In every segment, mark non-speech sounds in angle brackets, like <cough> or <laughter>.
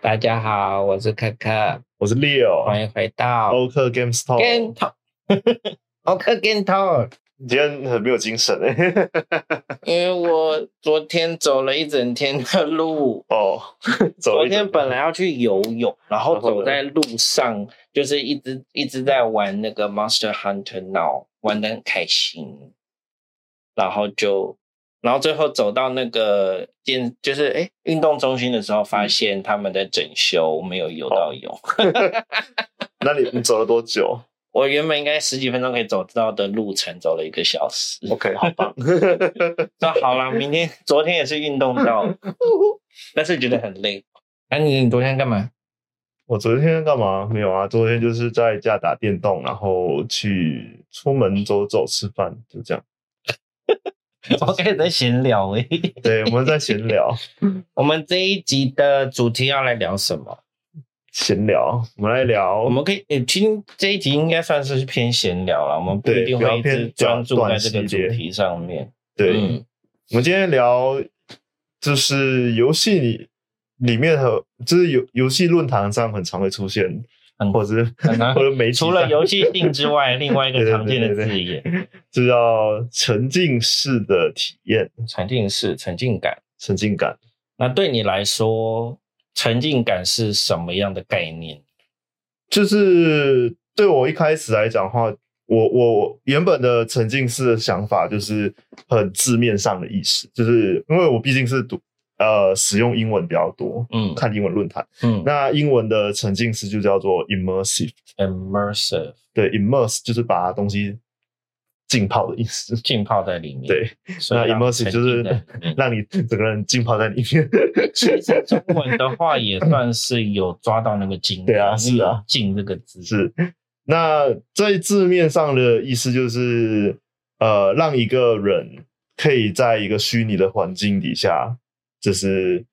大家好，我是可可，我是 Leo，欢迎回到欧克 Game Store。Game Talk，<laughs> 欧克 Game Talk。你今天很没有精神哎，<laughs> 因为我昨天走了一整天的路哦。<laughs> 昨天本来要去游泳，然后走在路上，就是一直一直在玩那个 Monster Hunter Now，玩的很开心。然后就，然后最后走到那个健，就是哎运动中心的时候，发现他们在整修，没有游到泳。<laughs> 那你你走了多久？我原本应该十几分钟可以走到的路程，走了一个小时。OK，好棒。<laughs> 那好了，明天、昨天也是运动到，<laughs> 但是觉得很累。哎、啊，你你昨天干嘛？我昨天干嘛？没有啊，昨天就是在家打电动，然后去出门走走、吃饭，就这样。我们开始在闲聊哎。对，我们在闲聊。我们这一集的主题要来聊什么？闲聊，我们来聊。我们可以，诶，听这一集应该算是偏闲聊了。我们不一定会一直专注在这个主题上面。对，嗯、我们今天聊就是游戏里里面和就是游游戏论坛上很常会出现，嗯、或者是 <laughs> 或者没除了游戏性之外，另外一个常见的字眼，就叫沉浸式的体验。沉浸式，沉浸感，沉浸感。那对你来说？沉浸感是什么样的概念？就是对我一开始来讲的话，我我原本的沉浸式的想法就是很字面上的意思，就是因为我毕竟是读呃使用英文比较多，嗯，看英文论坛，嗯，那英文的沉浸式就叫做 immersive，immersive，对，immerse 就是把东西。浸泡的意思，浸泡在里面。对，那 immersive 就是 <laughs> 让你整个人浸泡在里面。其实中文的话也算是有抓到那个“浸”。对啊，是啊，“浸”这个字是。那在字面上的意思就是，呃，让一个人可以在一个虚拟的环境底下，就是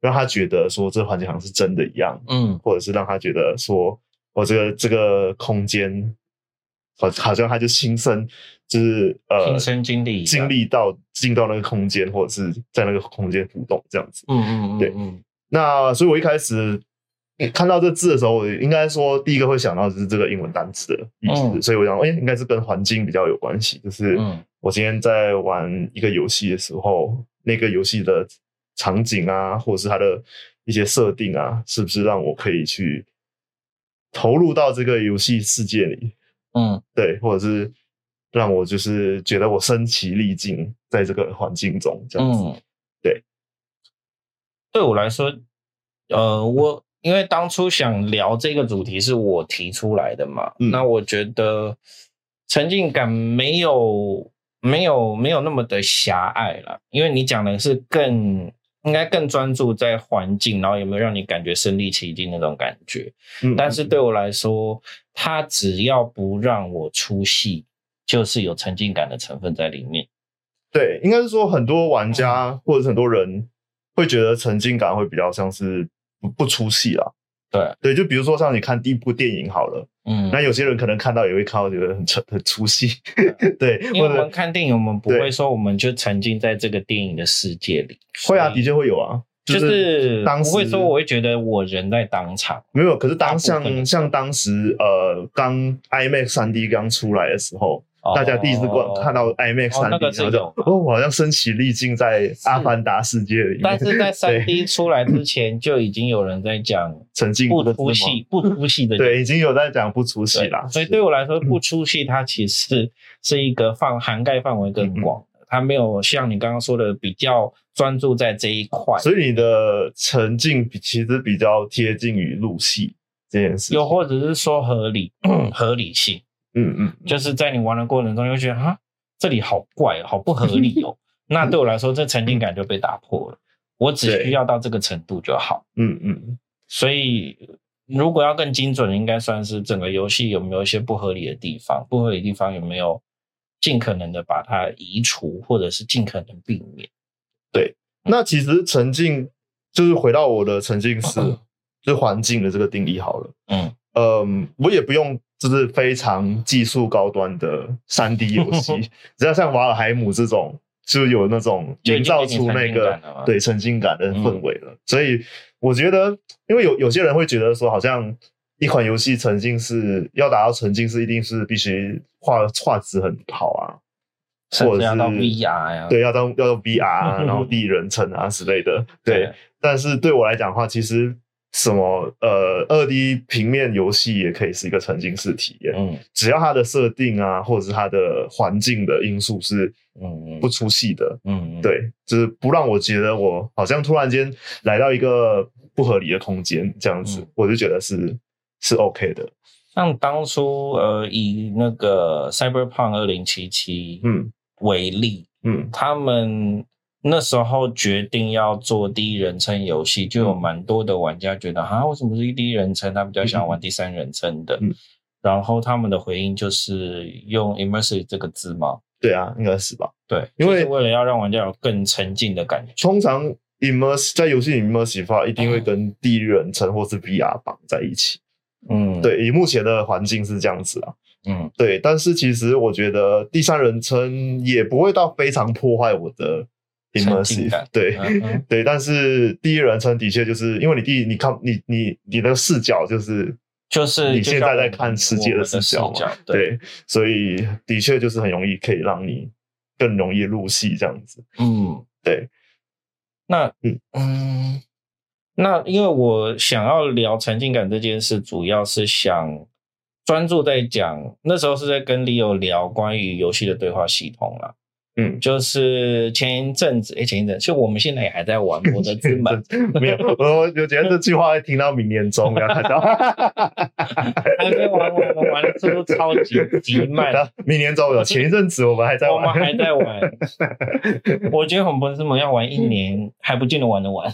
让他觉得说这环境好像是真的一样，嗯，或者是让他觉得说，我这个这个空间。好，好像他就亲身就是呃，亲身经历经历到进到那个空间，或者是在那个空间互动这样子。嗯嗯嗯，对。那所以我一开始看到这字的时候，我应该说第一个会想到就是这个英文单词的意思。嗯、所以我想，哎、欸，应该是跟环境比较有关系。就是我今天在玩一个游戏的时候，那个游戏的场景啊，或者是它的一些设定啊，是不是让我可以去投入到这个游戏世界里？嗯，对，或者是让我就是觉得我身其力尽在这个环境中这样子。嗯，对，对我来说，呃，我因为当初想聊这个主题是我提出来的嘛，嗯，那我觉得沉浸感没有没有没有那么的狭隘了，因为你讲的是更。应该更专注在环境，然后有没有让你感觉身临其境那种感觉？嗯，但是对我来说，它只要不让我出戏，就是有沉浸感的成分在里面。对，应该是说很多玩家或者很多人会觉得沉浸感会比较像是不不出戏啦。对对，就比如说像你看第一部电影好了，嗯，那有些人可能看到也会看到觉得很沉很出戏，对，<laughs> 因为我们看电影，我们不会说我们就沉浸在这个电影的世界里，会啊，的确会有啊，就是当时不会说我会觉得我人在当场，没有，可是当像像当时呃刚 IMAX 三 D 刚出来的时候。大家第一次观看到 IMAX 三 D 时候就哦，我好像身临其境在阿凡达世界里面。但是在三 D 出来之前，就已经有人在讲 <laughs> 沉浸不出戏、不出戏的。<laughs> 对，已经有在讲不出戏啦。所以对我来说，不出戏它其实是一个范涵盖范围更广的，它没有像你刚刚说的比较专注在这一块。所以你的沉浸其实比较贴近于入戏这件事，又或者是说合理 <clears throat> 合理性。嗯嗯，就是在你玩的过程中，又觉得啊，这里好怪，好不合理哦。<laughs> 那对我来说，这沉浸感就被打破了。我只需要到这个程度就好。嗯嗯。所以，如果要更精准，应该算是整个游戏有没有一些不合理的地方？不合理的地方有没有尽可能的把它移除，或者是尽可能避免？对。那其实沉浸就是回到我的沉浸式，就是环境的这个定义好了。嗯嗯，我也不用。就是非常技术高端的三 D 游戏，<laughs> 只要像瓦尔海姆这种，就有那种营造出那个对沉浸感的氛围了。嗯、所以我觉得，因为有有些人会觉得说，好像一款游戏沉浸式要达到沉浸式，一定是必须画画质很好啊，或者是要到 VR 呀，对，要到要到 VR 啊，<laughs> 然后第一人称啊之类的。<laughs> 对，对但是对我来讲的话，其实。什么呃，二 D 平面游戏也可以是一个沉浸式体验，嗯，只要它的设定啊，或者是它的环境的因素是嗯不出戏的，嗯，嗯。对，就是不让我觉得我好像突然间来到一个不合理的空间这样子，嗯、我就觉得是是 OK 的。像当初呃，以那个 Cyberpunk 二零七七嗯。为例，嗯，他们。那时候决定要做第一人称游戏，就有蛮多的玩家觉得啊，为什么是第一人称？他比较想玩第三人称的。嗯，然后他们的回应就是用 immersive 这个字嘛。对啊，应该是吧？对，因为为了要让玩家有更沉浸的感觉。通常 immersive 在游戏里 immersive 一定会跟第一人称或是 VR 绑在一起。嗯，对，以目前的环境是这样子啊。嗯，对，但是其实我觉得第三人称也不会到非常破坏我的。Immersive 对、嗯嗯、<laughs> 对，但是第一人称的确就是因为你第一你看你你你的视角就是就是你现在在看世界的视角嘛，对，对，所以的确就是很容易可以让你更容易入戏这样子，嗯，对。那嗯。嗯，那因为我想要聊沉浸感这件事，主要是想专注在讲那时候是在跟 Leo 聊关于游戏的对话系统啦。嗯，就是前一阵子，哎、欸，前一阵，其实我们现在也还在玩《我的之门》，没有，我我觉得这句话会听到明年中，要看到，<laughs> 还没玩，我们玩的速度超级 <laughs> 极慢。明年中有，前一阵子我们还在玩，我们还在玩。<laughs> 我觉得我们《博德之门》要玩一年还不见得玩得完。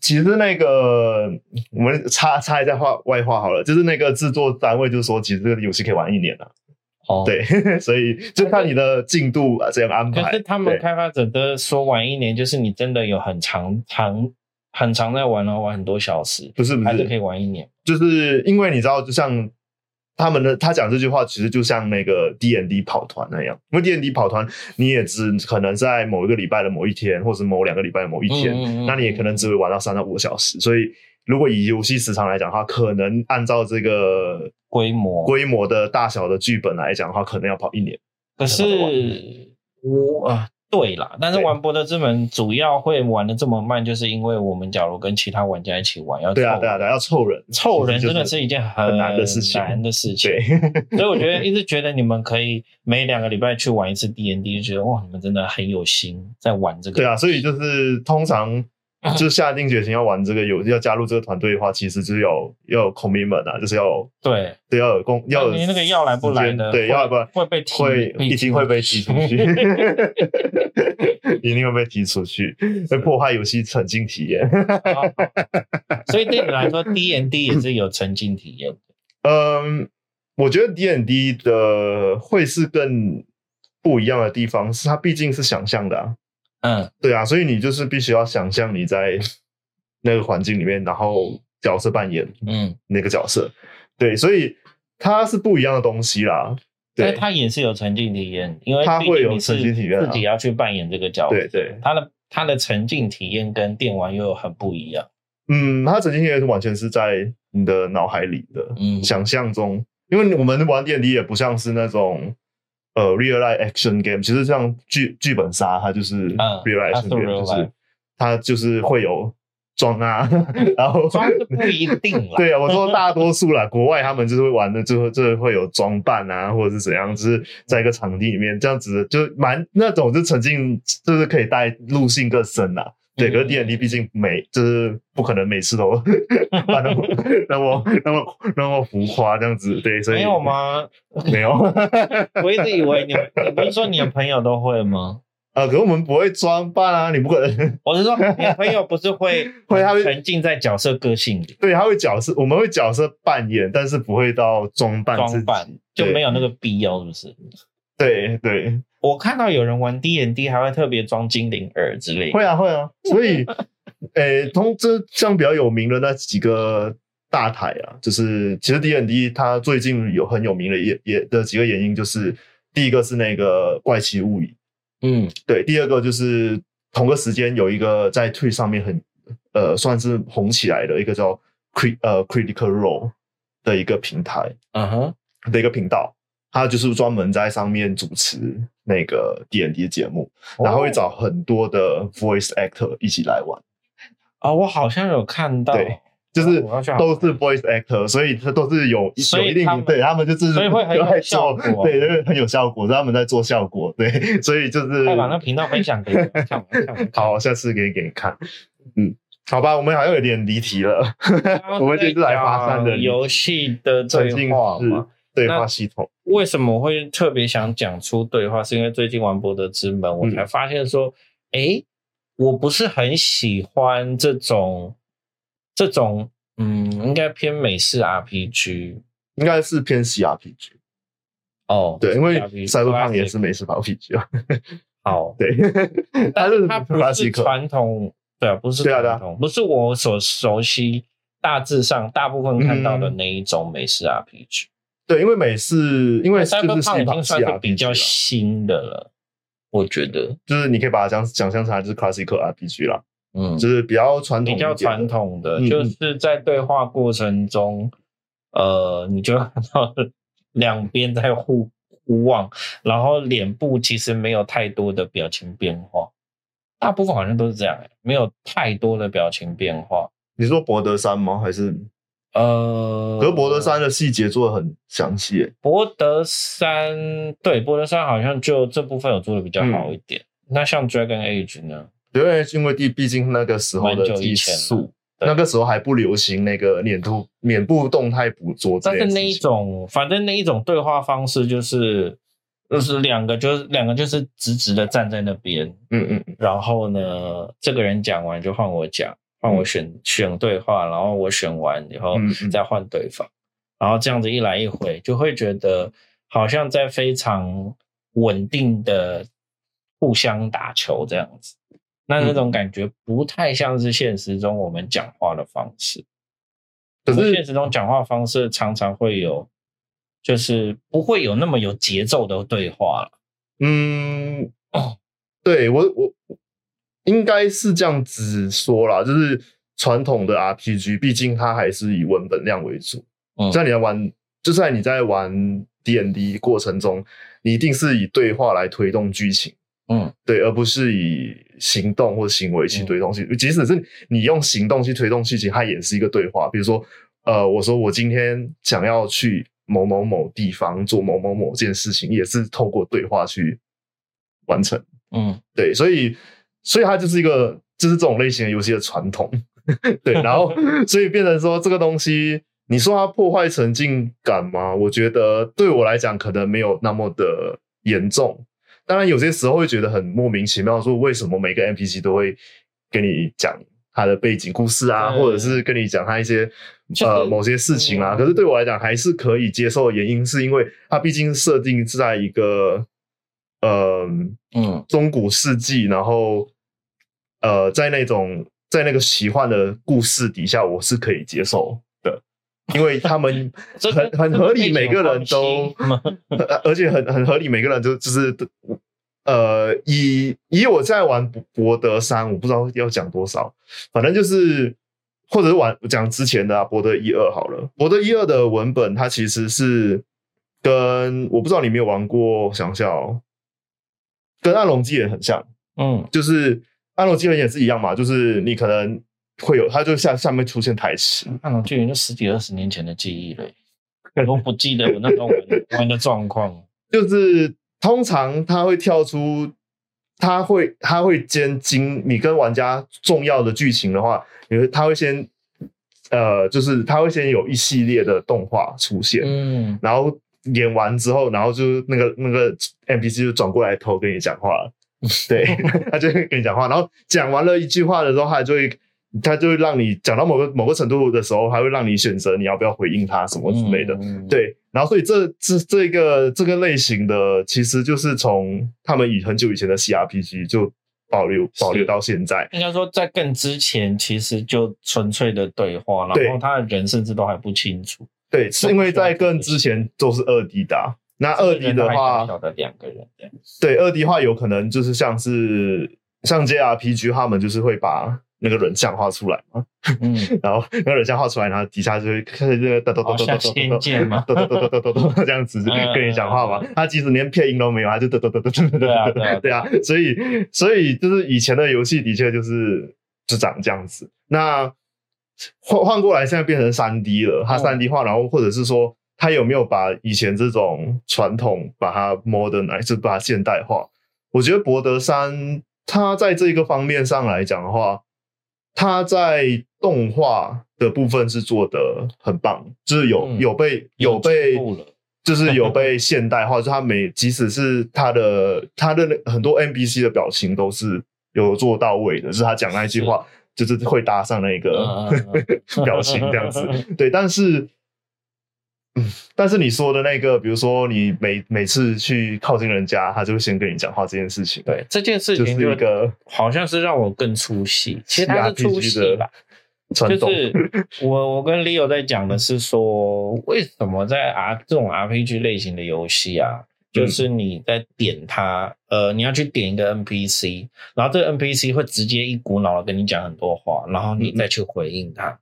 其实那个我们插插一下话外话好了，就是那个制作单位就是说，其实这个游戏可以玩一年了。哦，对，<laughs> 所以就看你的进度啊，这样安排。可是他们开发者的说玩一年，就是你真的有很长长很长在玩然后，玩很多小时，不是不是，还是可以玩一年。就是因为你知道，就像他们的他讲这句话，其实就像那个 D N D 跑团那样。因为 D N D 跑团，你也只可能在某一个礼拜的某一天，或者某两个礼拜的某一天，嗯嗯嗯，那你也可能只会玩到三到五个小时。所以，如果以游戏时长来讲的话，可能按照这个。规模规模的大小的剧本来讲的话，可能要跑一年。可是我啊，对啦，但是玩《博德之门》主要会玩的这么慢，就是因为我们假如跟其他玩家一起玩，要对啊对啊对，要凑人，凑人真的是一件很难的事情，难的事情。对，<laughs> 所以我觉得 <laughs> 一直觉得你们可以每两个礼拜去玩一次 D N D，就觉得哇，你们真的很有心在玩这个。对啊，所以就是通常。<laughs> 就下定决心要玩这个游戏，要加入这个团队的话，其实就是要要有 commitment 啊，就是要对对要有公要有你那个要来不来的，对要来不来会被踢会一定会被踢出去，<laughs> 一定会被踢出去，<laughs> 会破坏游戏沉浸体验。所以对你来说，D N D 也是有沉浸体验的。嗯，我觉得 D N D 的会是更不一样的地方，是它毕竟是想象的啊。嗯，对啊，所以你就是必须要想象你在那个环境里面，然后角色扮演，嗯，那个角色，嗯、对，所以它是不一样的东西啦。对，它也是有沉浸体验，因为它会有沉浸体验，自己要去扮演这个角色。对对，它的它的沉浸体验跟电玩又很不一样。嗯，它沉浸体验是完全是在你的脑海里的，嗯，想象中，因为我们玩电 D 也不像是那种。呃，real life action game 其实像剧剧本杀，它就是 real life action game，就是它就是会有装啊，然后装不一定了。<laughs> 对啊，我说大多数啦，国外他们就是会玩的，就就会有装扮啊，或者是怎样，就是在一个场地里面这样子，就蛮那种就沉浸，就是可以带入性更深啦。对，可是 D N D 毕竟每就是不可能每次都那么那么那么那么浮夸这样子，对，所以没有吗？没有，<laughs> 我一直以为你，你不是说你的朋友都会吗？啊，<laughs> 可是我们不会装扮啊，你不可能。我是说，你的朋友不是会 <laughs> 会他会沉浸在角色个性里，对，他会角色，我们会角色扮演，但是不会到装扮，装扮就没有那个必要，是不是？对对。我看到有人玩 D N D 还会特别装精灵耳之类的。会啊会啊，<laughs> 所以，<laughs> 诶、欸，通这像比较有名的那几个大台啊，就是其实 D N D 它最近有很有名的也也的几个原因，就是第一个是那个怪奇物语，嗯，对，第二个就是同个时间有一个在 Twitch 上面很呃算是红起来的一个叫 Crit 呃 Critical Role 的一个平台，嗯哼。的一个频道，他就是专门在上面主持那个 D&D 的节目，哦、然后会找很多的 Voice Actor 一起来玩。啊、哦，我好像有看到。对。就是都是 voice actor，所以他都是有有一定对他们就是所以会很有效果，对，因为很有效果，是他们在做效果，对，所以就是快把那频道分享给你 <laughs> 看，好，下次可以给你看，嗯，好吧，我们好像有点离题了，<laughs> 我们这次来发散的游戏的对话嘛，对话系统，为什么会特别想讲出对话？是因为最近玩博德之门，我才发现说，哎，我不是很喜欢这种。这种嗯，应该偏美式 RPG，应该是偏 CRPG。哦，对，因为赛博朋克也是美式 RPG 啊。好，<laughs> 对，但是它不是传统，对啊，不是传统，不是我所熟悉，大致上大部分看到的那一种美式 RPG。对，因为美式，因为赛博朋克已经算是比较新的了，我觉得，就是你可以把它想想象成就是 classical RPG 啦。嗯，就是比较传统，比较传统的，就是在对话过程中，嗯、呃，你就看到 <laughs> 两边在互互望，然后脸部其实没有太多的表情变化，大部分好像都是这样，欸，没有太多的表情变化。你说博德山吗？还是呃，可是博德山的细节做的很详细，欸。博德山对，博德山好像就这部分有做的比较好一点。嗯、那像 Dragon Age 呢？？Dragon Age 因为毕毕竟那个时候的技术，那个时候还不流行那个脸部脸部动态捕捉。但是那一种，反正那一种对话方式就是，就是两个就是两个就是直直的站在那边，嗯嗯，然后呢，这个人讲完就换我讲，换我选、嗯、选对话，然后我选完以后再换对方，然后这样子一来一回，就会觉得好像在非常稳定的互相打球这样子。那那种感觉不太像是现实中我们讲话的方式，可是现实中讲话方式常常会有，就是不会有那么有节奏的对话了。嗯，哦，对我我应该是这样子说啦，就是传统的 RPG，毕竟它还是以文本量为主。嗯，在你在玩，就算你在玩 D N D 过程中，你一定是以对话来推动剧情。嗯，对，而不是以行动或行为去推动剧情。嗯、即使是你用行动去推动剧情，它也是一个对话。比如说，呃，我说我今天想要去某某某地方做某某某件事情，也是透过对话去完成。嗯，对，所以，所以它就是一个，就是这种类型的游戏的传统。<laughs> 对，然后，所以变成说这个东西，你说它破坏沉浸感吗？我觉得对我来讲，可能没有那么的严重。当然，有些时候会觉得很莫名其妙，说为什么每个 NPC 都会跟你讲他的背景故事啊，或者是跟你讲他一些呃某些事情啊。可是对我来讲，还是可以接受的原因，是因为它毕竟设定是在一个呃嗯中古世纪，然后呃在那种在那个奇幻的故事底下，我是可以接受的。因为他们 <laughs> 很很合理，<laughs> 每个人都，而且很很合理，每个人都就是，呃，以以我在玩博德三，我不知道要讲多少，反正就是，或者是玩讲之前的啊，博德一二好了，博德一二的文本它其实是跟我不知道你没有玩过，我想想哦，跟暗龙纪元很像，嗯，就是暗龙纪元也是一样嘛，就是你可能。会有，它就下下面出现台词，那种就已经十几二十年前的记忆了，<laughs> 我都不记得我那时候玩玩的状况。就是通常它会跳出，它会它会先经你跟玩家重要的剧情的话，因为他会先呃，就是他会先有一系列的动画出现，嗯，然后演完之后，然后就那个那个 NPC 就转过来头跟你讲话了，<laughs> 对，他就会跟你讲话，然后讲完了一句话的时候，他就会。他就会让你讲到某个某个程度的时候，还会让你选择你要不要回应他什么之类的。嗯、对，然后所以这这这个这个类型的，其实就是从他们以很久以前的 CRPG 就保留保留到现在。应该说，在更之前，其实就纯粹的对话，然后他的人甚至都还不清楚。对，是因为在更之前都是二 D 的。那二 D 的话，对二 D 的话，有可能就是像是像 JRPG 他们就是会把那个人像画出来嘛。嗯，<laughs> 然后那个人像画出来，然后底下就会开始那个哒哒哒哒哒哒哒，像听见吗？哒哒哒哒哒这样子跟你讲话嘛。他其实连配音都没有，他就哒哒哒哒哒哒哒，对啊。所以，所以就是以前的游戏的确就是就长这样子。那换换过来，现在变成三 D 了，它三 D 化，然后或者是说他有没有把以前这种传统把它 modernize，就把它现代化？我觉得博德三它在这个方面上来讲的话。他在动画的部分是做得很棒，就是有有被有被，就是有被 <laughs> 现代化。就他每即使是他的他的很多 NPC 的表情都是有做到位的，就是他讲那句话就是会搭上那个 <laughs> 表情这样子。对，但是。嗯，但是你说的那个，比如说你每每次去靠近人家，他就会先跟你讲话这件事情。对，这件事情就是一个好像是让我更出戏，其实他是出戏吧。就是我我跟 Leo 在讲的是说，为什么在 R 这种 RPG 类型的游戏啊，就是你在点他，呃，你要去点一个 NPC，然后这个 NPC 会直接一股脑的跟你讲很多话，然后你再去回应他，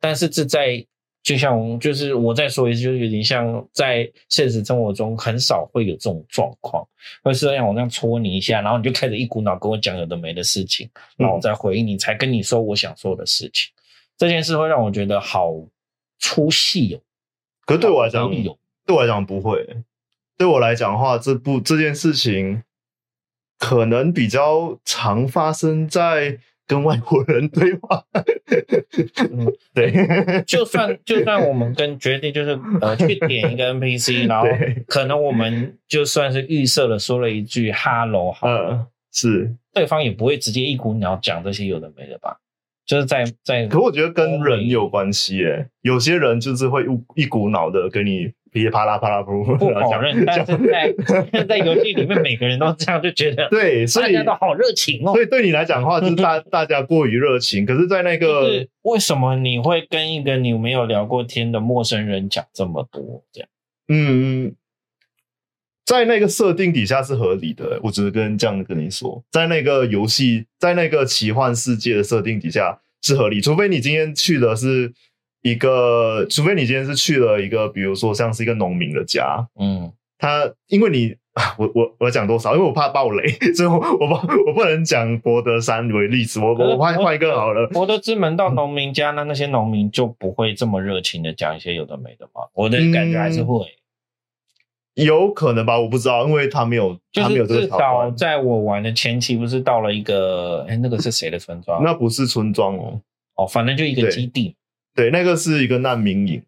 但是这在就像，就是我再说一次，就是有点像在现实生活中很少会有这种状况，会是让我这样戳你一下，然后你就开始一股脑跟我讲有的没的事情，然后我再回应你，才跟你说我想说的事情。嗯、这件事会让我觉得好出戏哦。可是对我来讲，有对我来讲不会。对我来讲的话，这部这件事情可能比较常发生在。跟外国人对话，嗯，<laughs> 对，就算就算我们跟决定就是呃去点一个 NPC，<laughs> 然后可能我们就算是预设了说了一句 “hello”，嗯，是，对方也不会直接一股脑讲这些有的没的吧？就是在在，可我觉得跟人有关系，诶，有些人就是会一一股脑的跟你。噼里啪啦啪啦噗，不否认，但是在 <laughs> 在游戏里面，每个人都这样就觉得对，<laughs> 所以大家都好热情哦。所以对你来讲的话，就是大 <laughs> 大家过于热情。可是，在那个为什么你会跟一个你没有聊过天的陌生人讲这么多？这样，嗯嗯，在那个设定底下是合理的。我只是跟这样跟你说，在那个游戏，在那个奇幻世界的设定底下是合理，除非你今天去的是。一个，除非你今天是去了一个，比如说像是一个农民的家，嗯，他因为你，<laughs> 我我我讲多少？因为我怕爆雷，<laughs> 所以我我不我不能讲博德三为例子，我我换换一个好了。博德之门到农民家，那那些农民就不会这么热情的讲一些有的没的吗？我的感觉还是会，嗯，有可能吧，我不知道，因为他没有，他没有这个。至少在我玩的前期，不是到了一个，哎，那个是谁的村庄？那不是村庄哦，哦，反正就一个基地。对，那个是一个难民营。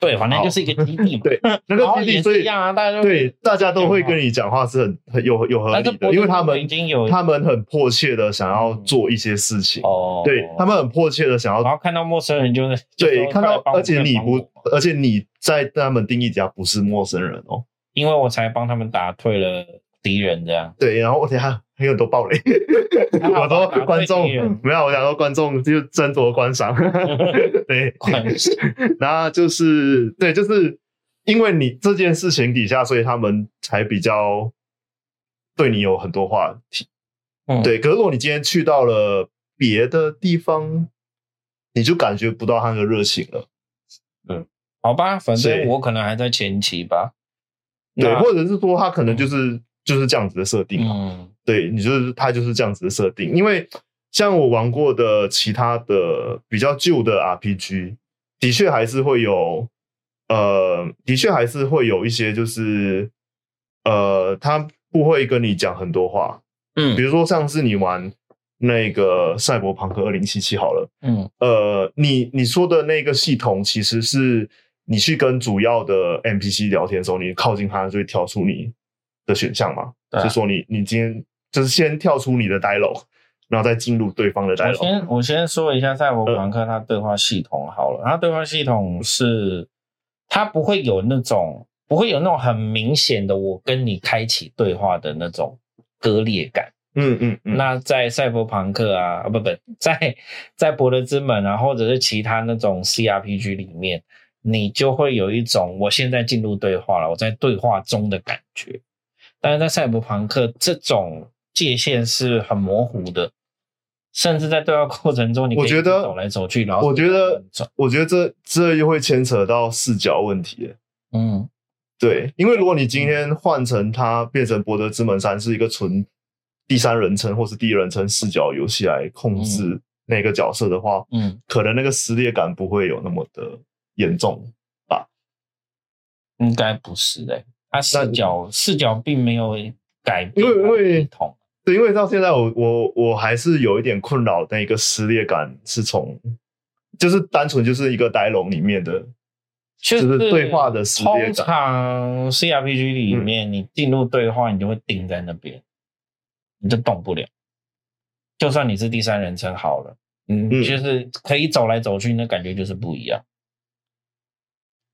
对，反正就是一个基地嘛。<laughs> 对，那个基地一样啊，大家对大家都会跟你讲话是很很有有合理的，因为他们已经有他们很迫切的想要做一些事情。哦，对他们很迫切的想要，然后看到陌生人就是对看到，而且你不，而且你在他们定义底下不是陌生人哦，因为我才帮他们打退了敌人这样。对，然后我等下。还有很多暴雷，我说观众没有，我想说观众就斟酌观赏。<laughs> 对，<laughs> 然后就是对，就是因为你这件事情底下，所以他们才比较对你有很多话题。嗯，对。可是如果你今天去到了别的地方，你就感觉不到他的热情了。嗯，好吧，反正我可能还在前期吧。对，或者是说他可能就是就是这样子的设定嘛。嗯。对，你就是他就是这样子的设定，因为像我玩过的其他的比较旧的 RPG，的确还是会有，呃，的确还是会有一些就是，呃，他不会跟你讲很多话，嗯，比如说上次你玩那个赛博朋克二零七七好了，嗯，呃，你你说的那个系统其实是你去跟主要的 NPC 聊天的时候，你靠近他就会跳出你的选项嘛，啊、就说你你今天。就是先跳出你的 dialog，然后再进入对方的 dialog。我先我先说一下赛博朋克它对话系统好了，它对话系统是它不会有那种不会有那种很明显的我跟你开启对话的那种割裂感。嗯嗯嗯。那在赛博朋克啊，啊不不，在在博德之门啊，或者是其他那种 CRPG 里面，你就会有一种我现在进入对话了，我在对话中的感觉。但是在赛博朋克这种。界限是很模糊的，甚至在对话过程中，你我觉得走来走去，然后我觉得，我觉得这这又会牵扯到视角问题。嗯，对，因为如果你今天换成它变成《博德之门三》是一个纯第三人称或是第一人称视角游戏来控制那个角色的话，嗯，可能那个撕裂感不会有那么的严重吧？应该不是的，他视角视角并没有改变，因为因为对，因为到现在我我我还是有一点困扰，那个撕裂感是从就是单纯就是一个 dialogue 里面的。就是对话的时间。通常 CRPG 里面，你进入对话，你就会定在那边，你就动不了。就算你是第三人称好了，嗯，就是可以走来走去，那感觉就是不一样。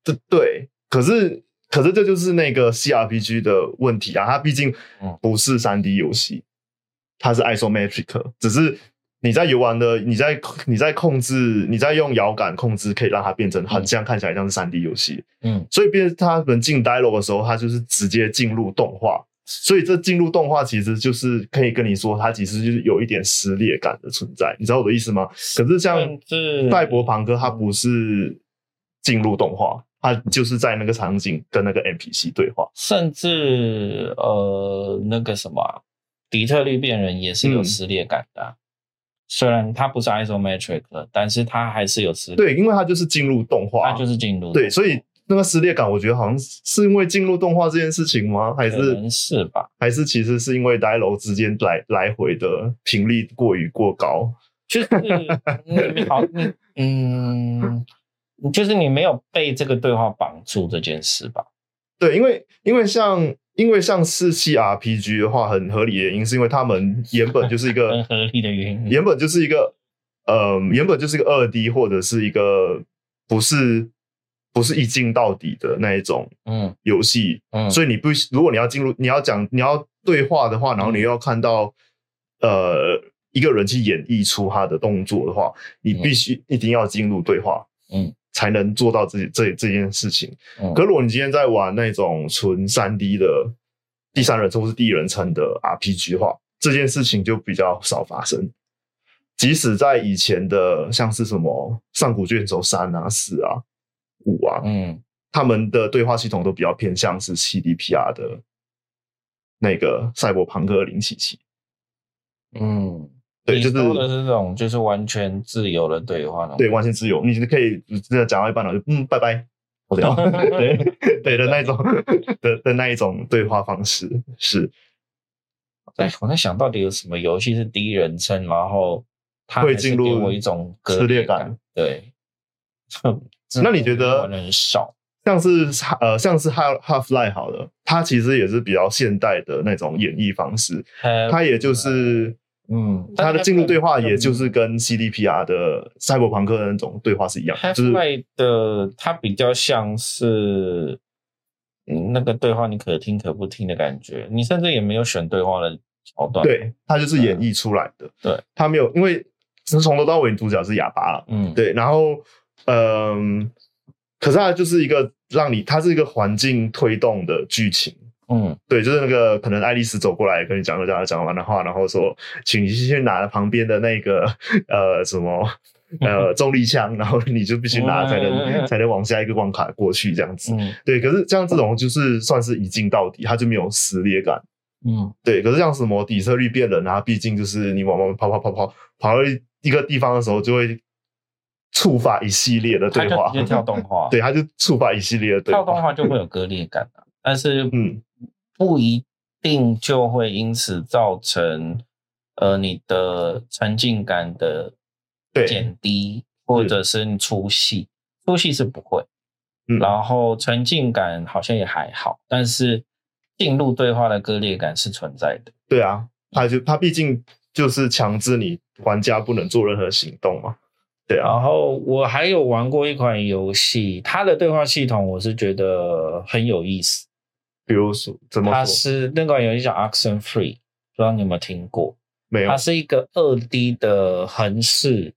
对对，可是可是这就是那个 CRPG 的问题啊，它毕竟不是三 D 游戏，它是 isometric，只是。你在游玩的，你在你在控制，你在用摇杆控制，可以让它变成很像，看起来像是三 D 游戏。嗯，所以变它们进 dialog 的时候，它就是直接进入动画。所以这进入动画其实就是可以跟你说，它其实就是有一点撕裂感的存在。你知道我的意思吗？可是像赛博朋克，它不是进入动画，它就是在那个场景跟那个 NPC 对话。甚至呃，那个什么底特律变人也是有撕裂感的、啊。嗯虽然它不是 isometric 的，但是它还是有撕裂。对，因为它就是进入动画，它就是进入。对，所以那个撕裂感，我觉得好像是因为进入动画这件事情吗？还是是吧？还是其实是因为 dialog 之间来来回的频率过于过高？就是 <laughs> 你好，你嗯，就是你没有被这个对话绑住这件事吧？对，因为因为像。因为像四七 RPG 的话，很合理的原因是因为他们原本就是一个很合理的原因，原本就是一个呃，原本就是一个二 D 或者是一个不是不是一镜到底的那一种嗯游戏，嗯，所以你不如果你要进入你要讲你要对话的话，然后你又要看到、嗯、呃一个人去演绎出他的动作的话，你必须一定要进入对话，嗯。才能做到这这这件事情。可如果你今天在玩那种纯三 D 的第三人称或是第一人称的 RPG 的话，这件事情就比较少发生。即使在以前的像是什么《上古卷轴三》啊、四啊、五啊，嗯，他们的对话系统都比较偏向是 CDPR 的那个赛博朋克零七七，嗯。对，就是说的是这种，就是完全自由的对话。对，完全自由，你就可以真的讲到一半了，就嗯，拜拜，我这样。<laughs> 对对的那一种的的那一种对话方式是。哎，我在想到底有什么游戏是第一人称，然后它会进入我一种撕裂感。对，<laughs> 那你觉得很少，像是呃，像是 Half Half-Life 好了，它其实也是比较现代的那种演绎方式，它也就是。嗯，它的进入对话也就是跟 CDPR 的赛博朋克的那种对话是一样的，就是的，它比较像是嗯那个对话你可听可不听的感觉，你甚至也没有选对话的桥段，对，它就是演绎出来的，对，它没有，因为从头到尾主角是哑巴了，嗯，对，然后嗯，可是它就是一个让你，它是一个环境推动的剧情。嗯，对，就是那个可能爱丽丝走过来跟你讲了讲讲完的话，然后说，请你去拿旁边的那个呃什么呃重力枪，然后你就必须拿才能才能往下一个关卡过去这样子。嗯，对，可是像这种就是算是一镜到底，它就没有撕裂感。嗯，对，可是像什么底特律变人啊，毕竟就是你往往跑跑跑跑跑到一个地方的时候，就会触发一系列的对话，就跳动画，<laughs> 对，它就触发一系列的对话，跳动画就会有割裂感，但是嗯。不一定就会因此造成，呃，你的沉浸感的减低，或者是你出戏，出戏是不会。嗯，然后沉浸感好像也还好，但是进入对话的割裂感是存在的。对啊，他就他毕竟就是强制你玩家不能做任何行动嘛。对啊。然后我还有玩过一款游戏，它的对话系统我是觉得很有意思。比如说，怎么说？它是那款游戏叫《Action Free，》，不知道你有没有听过？没有。它是一个二 D 的横式、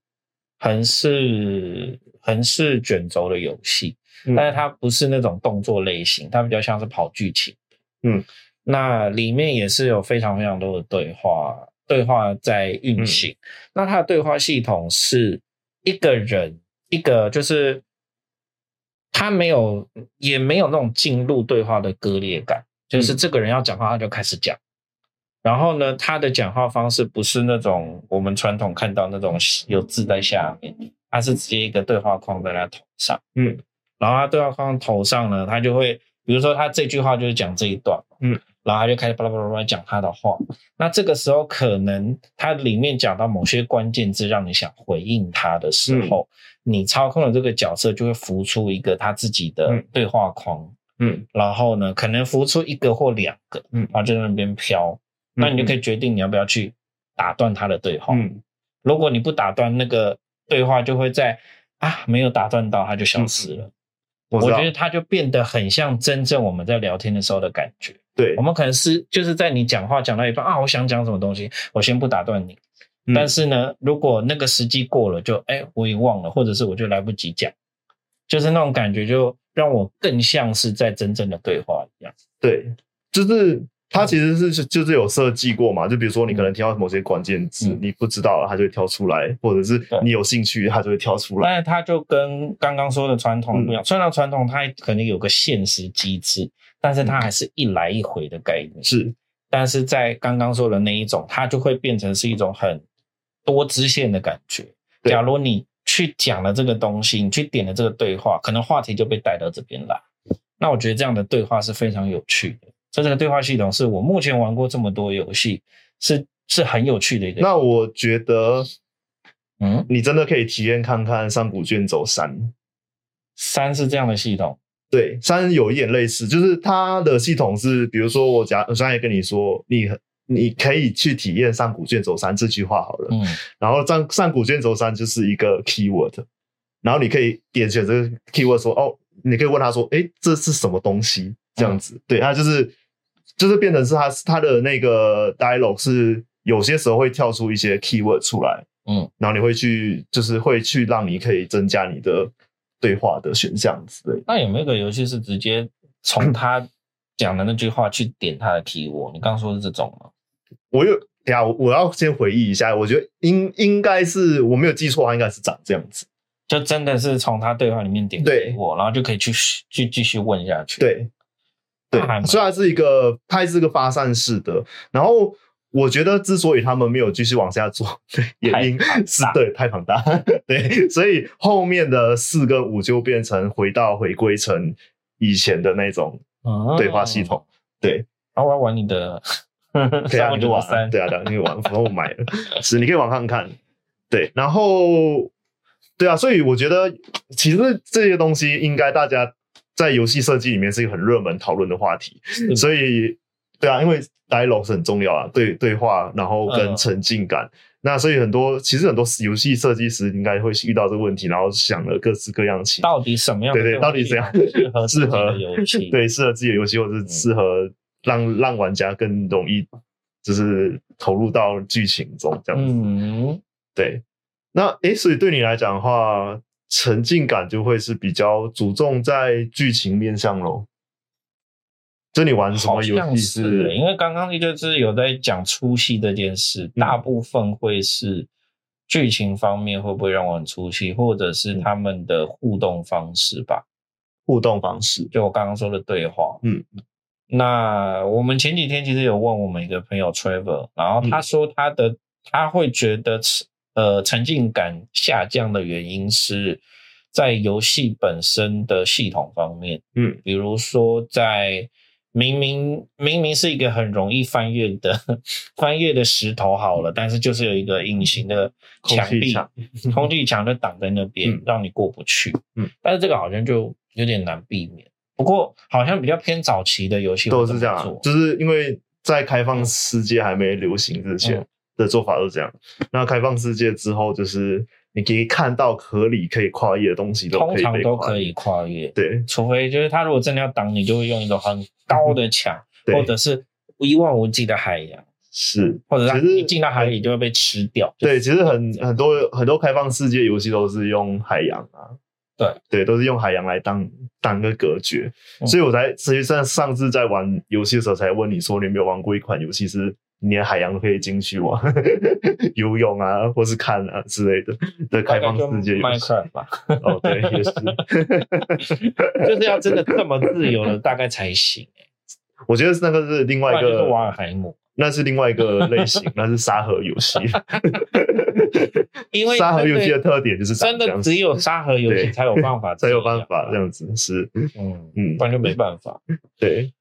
横式、横式卷轴的游戏，嗯，但是它不是那种动作类型，它比较像是跑剧情。嗯，那里面也是有非常非常多的对话，对话在运行。嗯、那它的对话系统是一个人，一个就是他没有，也没有那种进入对话的割裂感，就是这个人要讲话，他就开始讲。嗯、然后呢，他的讲话方式不是那种我们传统看到那种有字在下面，他是直接一个对话框在他头上。嗯，然后他对话框头上呢，他就会。比如说，他这句话就是讲这一段，嗯，然后他就开始巴拉巴拉巴拉讲他的话。那这个时候，可能他里面讲到某些关键字，让你想回应他的时候，嗯、你操控的这个角色就会浮出一个他自己的对话框，嗯，然后呢，可能浮出一个或两个，嗯，然后就在那边飘。嗯、那你就可以决定你要不要去打断他的对话。嗯，如果你不打断那个对话，就会在啊没有打断到，他就消失了。嗯我，我觉得它就变得很像真正我们在聊天的时候的感觉。对，我们可能是就是在你讲话讲到一半啊，我想讲什么东西，我先不打断你。嗯、但是呢，如果那个时机过了就，哎，我也忘了，或者是我就来不及讲，就是那种感觉，就让我更像是在真正的对话一样。对，就是。它其实是就是有设计过嘛，就比如说你可能听到某些关键字，嗯、你不知道了，它就会跳出来，或者是你有兴趣，它就会跳出来。但是它就跟刚刚说的传统不一样，虽然传统它可能有个限时机制，但是它还是一来一回的概念。是，但是在刚刚说的那一种，它就会变成是一种很多支线的感觉。假如你去讲了这个东西，你去点了这个对话，可能话题就被带到这边来。那我觉得这样的对话是非常有趣的。这这个对话系统是我目前玩过这么多游戏，是是很有趣的一个。那我觉得，嗯，你真的可以体验看看《上古卷轴三》。三是这样的系统，对，三有一点类似，就是它的系统是，比如说我假，我刚才跟你说，你你可以去体验《上古卷轴三》这句话好了，嗯，然后上《上古卷轴三》就是一个 keyword，然后你可以点选这个 keyword 说，哦，你可以问他说，诶，这是什么东西？这样子，嗯、对，他就是。就是变成是他他的那个 dialog 是有些时候会跳出一些 keyword 出来，嗯，然后你会去，就是会去让你可以增加你的对话的选项之类。那有没有个游戏是直接从他讲的那句话去点他的 keyword？你刚刚说是这种吗？我又，等下我要先回忆一下，我觉得应应该是我没有记错的话，应该是长这样子，就真的是从他对话里面点给我，然后就可以去去继续问下去。对。对，虽然是一个，它是个发散式的。然后我觉得，之所以他们没有继续往下做，原因是对太庞大，<laughs> 对，所以后面的四跟五就变成回到回归成以前的那种对话系统。对，然后我要玩你的，<laughs> 可以啊，你就玩，对啊，你可以玩，然后我买了，是你可以玩看看。对，然后对啊，所以我觉得其实这些东西应该大家。在游戏设计里面是一个很热门讨论的话题，所以对啊，因为 dialog 是很重要啊，对对话，然后跟沉浸感，嗯、那所以很多其实很多游戏设计师应该会遇到这个问题，然后想了各式各样的，到底什么样的对对，到底怎样适合适合游戏，对适合自己的游戏，或者是适合让、嗯、让玩家更容易就是投入到剧情中这样子，嗯，对，那诶，所以对你来讲的话。沉浸感就会是比较注重在剧情面上喽。就你玩什么游戏是？是因为刚刚就是有在讲出戏这件事，嗯、大部分会是剧情方面会不会让我很出戏，或者是他们的互动方式吧？互动方式，就我刚刚说的对话。嗯，那我们前几天其实有问我们一个朋友 Trevor，然后他说他的、嗯、他会觉得。呃，沉浸感下降的原因是在游戏本身的系统方面，嗯，比如说在明明明明是一个很容易翻越的 <laughs> 翻越的石头好了，但是就是有一个隐形的墙壁，空气墙就挡在那边，嗯、让你过不去，嗯，但是这个好像就有点难避免。不过好像比较偏早期的游戏都是这样，就是因为在开放世界还没流行之前。嗯的做法都是这样。那开放世界之后，就是你可以看到合理可以跨越的东西都可以，通常都可以跨越。对，除非就是他如果真的要挡你，就会用一种很高的墙，嗯、或者是一望无际的海洋。是，或者是一进到海里就会被吃掉。对，其实很很多很多开放世界游戏都是用海洋啊。对对，都是用海洋来当当个隔绝。嗯、所以我才实际上上次在玩游戏的时候才问你说，你有没有玩过一款游戏是你连海洋都可以进去玩，<laughs> 游泳啊，或是看啊之类的的开放世界。Minecraft 吧？哦，对，也是，<laughs> 就是要真的这么自由了，大概才行。我觉得那个是另外一个瓦尔海姆，那是另外一个类型，那是沙盒游戏。<laughs> 因为沙盒游戏的特点就是真的只有沙盒游戏才有办法，<laughs> 才有办法这样子，是，嗯嗯，不然就没办法。对，